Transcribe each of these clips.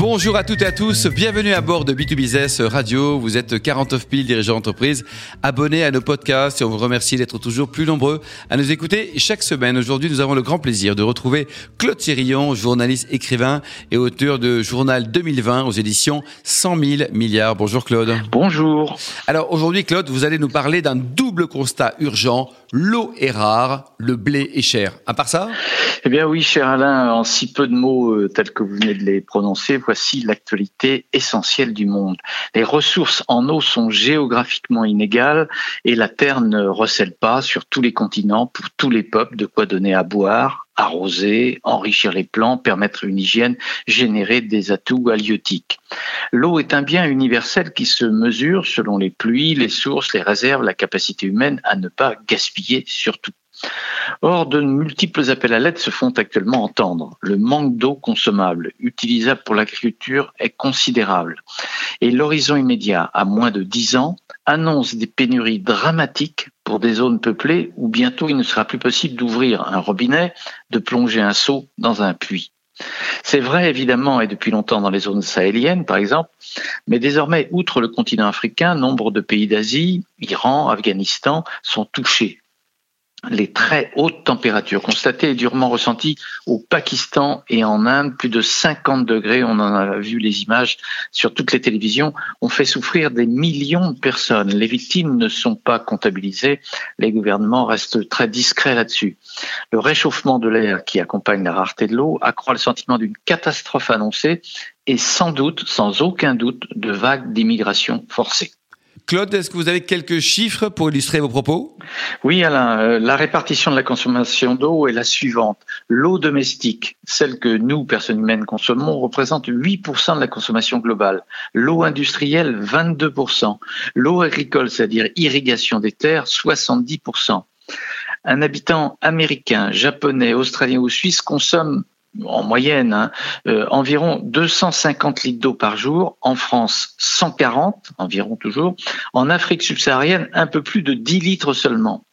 Bonjour à toutes et à tous, bienvenue à bord de B2Business Radio. Vous êtes 49 000 dirigeants d'entreprise abonnés à nos podcasts et on vous remercie d'être toujours plus nombreux à nous écouter chaque semaine. Aujourd'hui, nous avons le grand plaisir de retrouver Claude Thérillon, journaliste, écrivain et auteur de Journal 2020 aux éditions 100 000 milliards. Bonjour Claude. Bonjour. Alors aujourd'hui, Claude, vous allez nous parler d'un double constat urgent. L'eau est rare, le blé est cher. À part ça? Eh bien oui, cher Alain, en si peu de mots euh, tels que vous venez de les prononcer, voici l'actualité essentielle du monde. Les ressources en eau sont géographiquement inégales et la Terre ne recèle pas sur tous les continents pour tous les peuples de quoi donner à boire, arroser, enrichir les plants, permettre une hygiène, générer des atouts halieutiques. L'eau est un bien universel qui se mesure selon les pluies, les sources, les réserves, la capacité humaine à ne pas gaspiller surtout. Or, de multiples appels à l'aide se font actuellement entendre. Le manque d'eau consommable, utilisable pour l'agriculture, est considérable. Et l'horizon immédiat, à moins de 10 ans, annonce des pénuries dramatiques pour des zones peuplées où bientôt il ne sera plus possible d'ouvrir un robinet, de plonger un seau dans un puits. C'est vrai évidemment et depuis longtemps dans les zones sahéliennes par exemple, mais désormais, outre le continent africain, nombre de pays d'Asie, Iran, Afghanistan, sont touchés les très hautes températures constatées et durement ressenties au Pakistan et en Inde, plus de 50 degrés, on en a vu les images sur toutes les télévisions, ont fait souffrir des millions de personnes. Les victimes ne sont pas comptabilisées, les gouvernements restent très discrets là-dessus. Le réchauffement de l'air qui accompagne la rareté de l'eau accroît le sentiment d'une catastrophe annoncée et sans doute, sans aucun doute, de vagues d'immigration forcée. Claude, est-ce que vous avez quelques chiffres pour illustrer vos propos? Oui, Alain. Euh, la répartition de la consommation d'eau est la suivante. L'eau domestique, celle que nous, personnes humaines, consommons, représente 8% de la consommation globale. L'eau industrielle, 22%. L'eau agricole, c'est-à-dire irrigation des terres, 70%. Un habitant américain, japonais, australien ou suisse consomme en moyenne, hein, euh, environ 250 litres d'eau par jour. En France, 140 environ toujours. En Afrique subsaharienne, un peu plus de 10 litres seulement.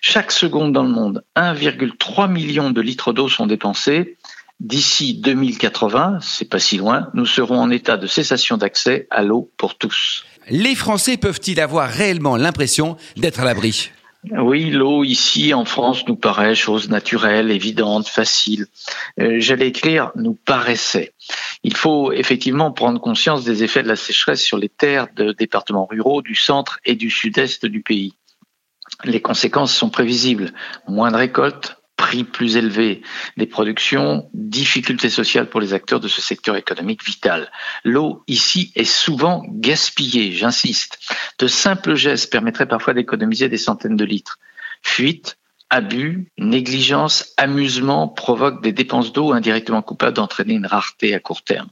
Chaque seconde dans le monde, 1,3 million de litres d'eau sont dépensés. D'ici 2080, c'est pas si loin, nous serons en état de cessation d'accès à l'eau pour tous. Les Français peuvent-ils avoir réellement l'impression d'être à l'abri? Oui, l'eau ici en France nous paraît chose naturelle, évidente, facile. Euh, j'allais écrire nous paraissait. Il faut effectivement prendre conscience des effets de la sécheresse sur les terres de départements ruraux du centre et du sud-est du pays. Les conséquences sont prévisibles. Moins de récoltes, prix plus élevés des productions, difficultés sociales pour les acteurs de ce secteur économique vital. L'eau ici est souvent gaspillée, j'insiste. De simples gestes permettraient parfois d'économiser des centaines de litres. Fuite, abus, négligence, amusement provoquent des dépenses d'eau indirectement coupables d'entraîner une rareté à court terme.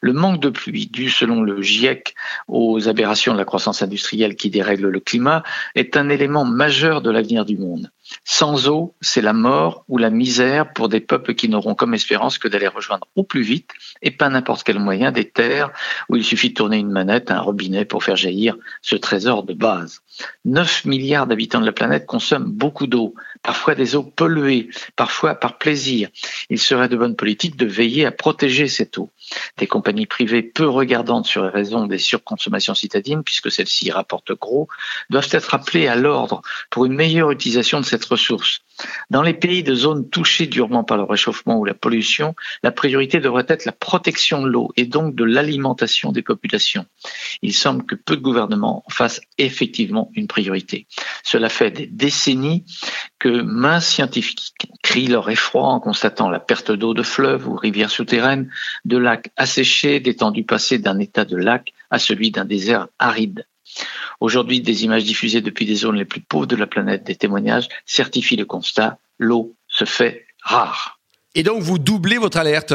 Le manque de pluie dû, selon le GIEC, aux aberrations de la croissance industrielle qui dérègle le climat, est un élément majeur de l'avenir du monde. Sans eau, c'est la mort ou la misère pour des peuples qui n'auront comme espérance que d'aller rejoindre au plus vite, et pas n'importe quel moyen, des terres où il suffit de tourner une manette, un robinet pour faire jaillir ce trésor de base. 9 milliards d'habitants de la planète consomment beaucoup d'eau, parfois des eaux polluées, parfois par plaisir. Il serait de bonne politique de veiller à protéger cette eau. Compagnies privées peu regardantes sur les raisons des surconsommations citadines, puisque celles-ci rapportent gros, doivent être appelées à l'ordre pour une meilleure utilisation de cette ressource. Dans les pays de zones touchées durement par le réchauffement ou la pollution, la priorité devrait être la protection de l'eau et donc de l'alimentation des populations. Il semble que peu de gouvernements en fassent effectivement une priorité. Cela fait des décennies que mains scientifiques crient leur effroi en constatant la perte d'eau de fleuves ou rivières souterraines, de lacs asséchés, d'étendues passées d'un état de lac à celui d'un désert aride. Aujourd'hui, des images diffusées depuis des zones les plus pauvres de la planète, des témoignages certifient le constat, l'eau se fait rare. Et donc vous doublez votre alerte?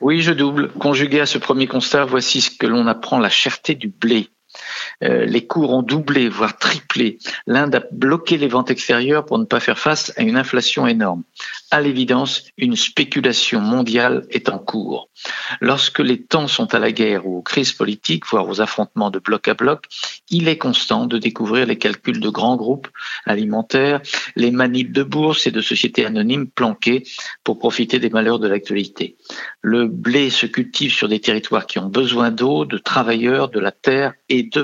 Oui, je double. Conjugué à ce premier constat, voici ce que l'on apprend, la cherté du blé. Euh, les cours ont doublé, voire triplé. L'Inde a bloqué les ventes extérieures pour ne pas faire face à une inflation énorme. À l'évidence, une spéculation mondiale est en cours. Lorsque les temps sont à la guerre ou aux crises politiques, voire aux affrontements de bloc à bloc, il est constant de découvrir les calculs de grands groupes alimentaires, les manips de bourse et de sociétés anonymes planquées pour profiter des malheurs de l'actualité. Le blé se cultive sur des territoires qui ont besoin d'eau, de travailleurs, de la terre et de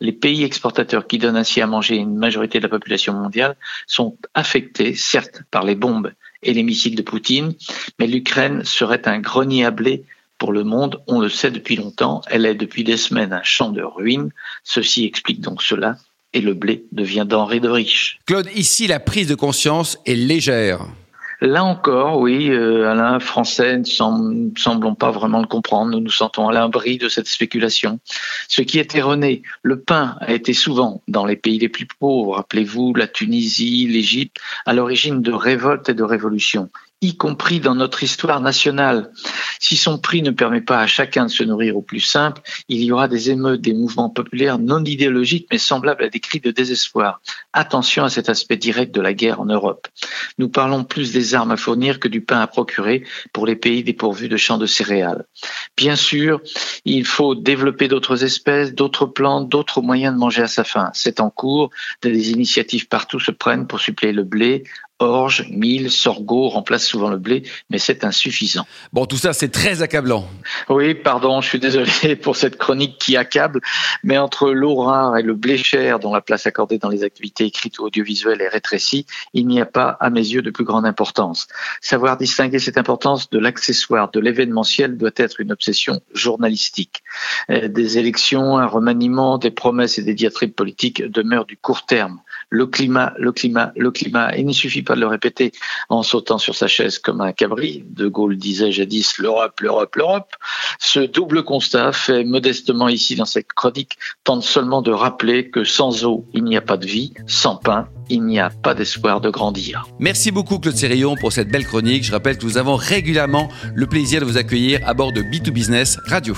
Les pays exportateurs qui donnent ainsi à manger une majorité de la population mondiale sont affectés, certes, par les bombes et les missiles de Poutine, mais l'Ukraine serait un grenier à blé pour le monde, on le sait depuis longtemps, elle est depuis des semaines un champ de ruines. Ceci explique donc cela, et le blé devient denrée de riche. Claude, ici la prise de conscience est légère. Là encore, oui, euh, Alain, Français ne semblons pas vraiment le comprendre. Nous nous sentons à l'abri de cette spéculation. Ce qui est erroné, le pain a été souvent dans les pays les plus pauvres, rappelez-vous la Tunisie, l'Égypte, à l'origine de révoltes et de révolutions y compris dans notre histoire nationale. Si son prix ne permet pas à chacun de se nourrir au plus simple, il y aura des émeutes, des mouvements populaires non idéologiques mais semblables à des cris de désespoir. Attention à cet aspect direct de la guerre en Europe. Nous parlons plus des armes à fournir que du pain à procurer pour les pays dépourvus de champs de céréales. Bien sûr, il faut développer d'autres espèces, d'autres plantes, d'autres moyens de manger à sa faim. C'est en cours. Des initiatives partout se prennent pour suppléer le blé, orge, mil, sorgho remplacent souvent le blé, mais c'est insuffisant. Bon, tout ça, c'est très accablant. Oui, pardon, je suis désolé pour cette chronique qui accable, mais entre l'eau rare et le blé cher, dont la place accordée dans les activités écrites ou audiovisuelles est rétrécie, il n'y a pas, à mes yeux, de plus grande importance. Savoir distinguer cette importance de l'accessoire, de l'événementiel, doit être une obsession journalistique. Euh, des élections, un remaniement, des promesses et des diatribes politiques demeurent du court terme. Le climat, le climat, le climat. Il ne suffit pas de le répéter en sautant sur sa chaise comme un cabri. De Gaulle disait jadis l'Europe, l'Europe, l'Europe. Ce double constat fait modestement ici dans cette chronique tente seulement de rappeler que sans eau, il n'y a pas de vie, sans pain, il n'y a pas d'espoir de grandir. Merci beaucoup Claude Sérillon pour cette belle chronique. Je rappelle que nous avons régulièrement le plaisir de vous accueillir à bord de B2Business Radio.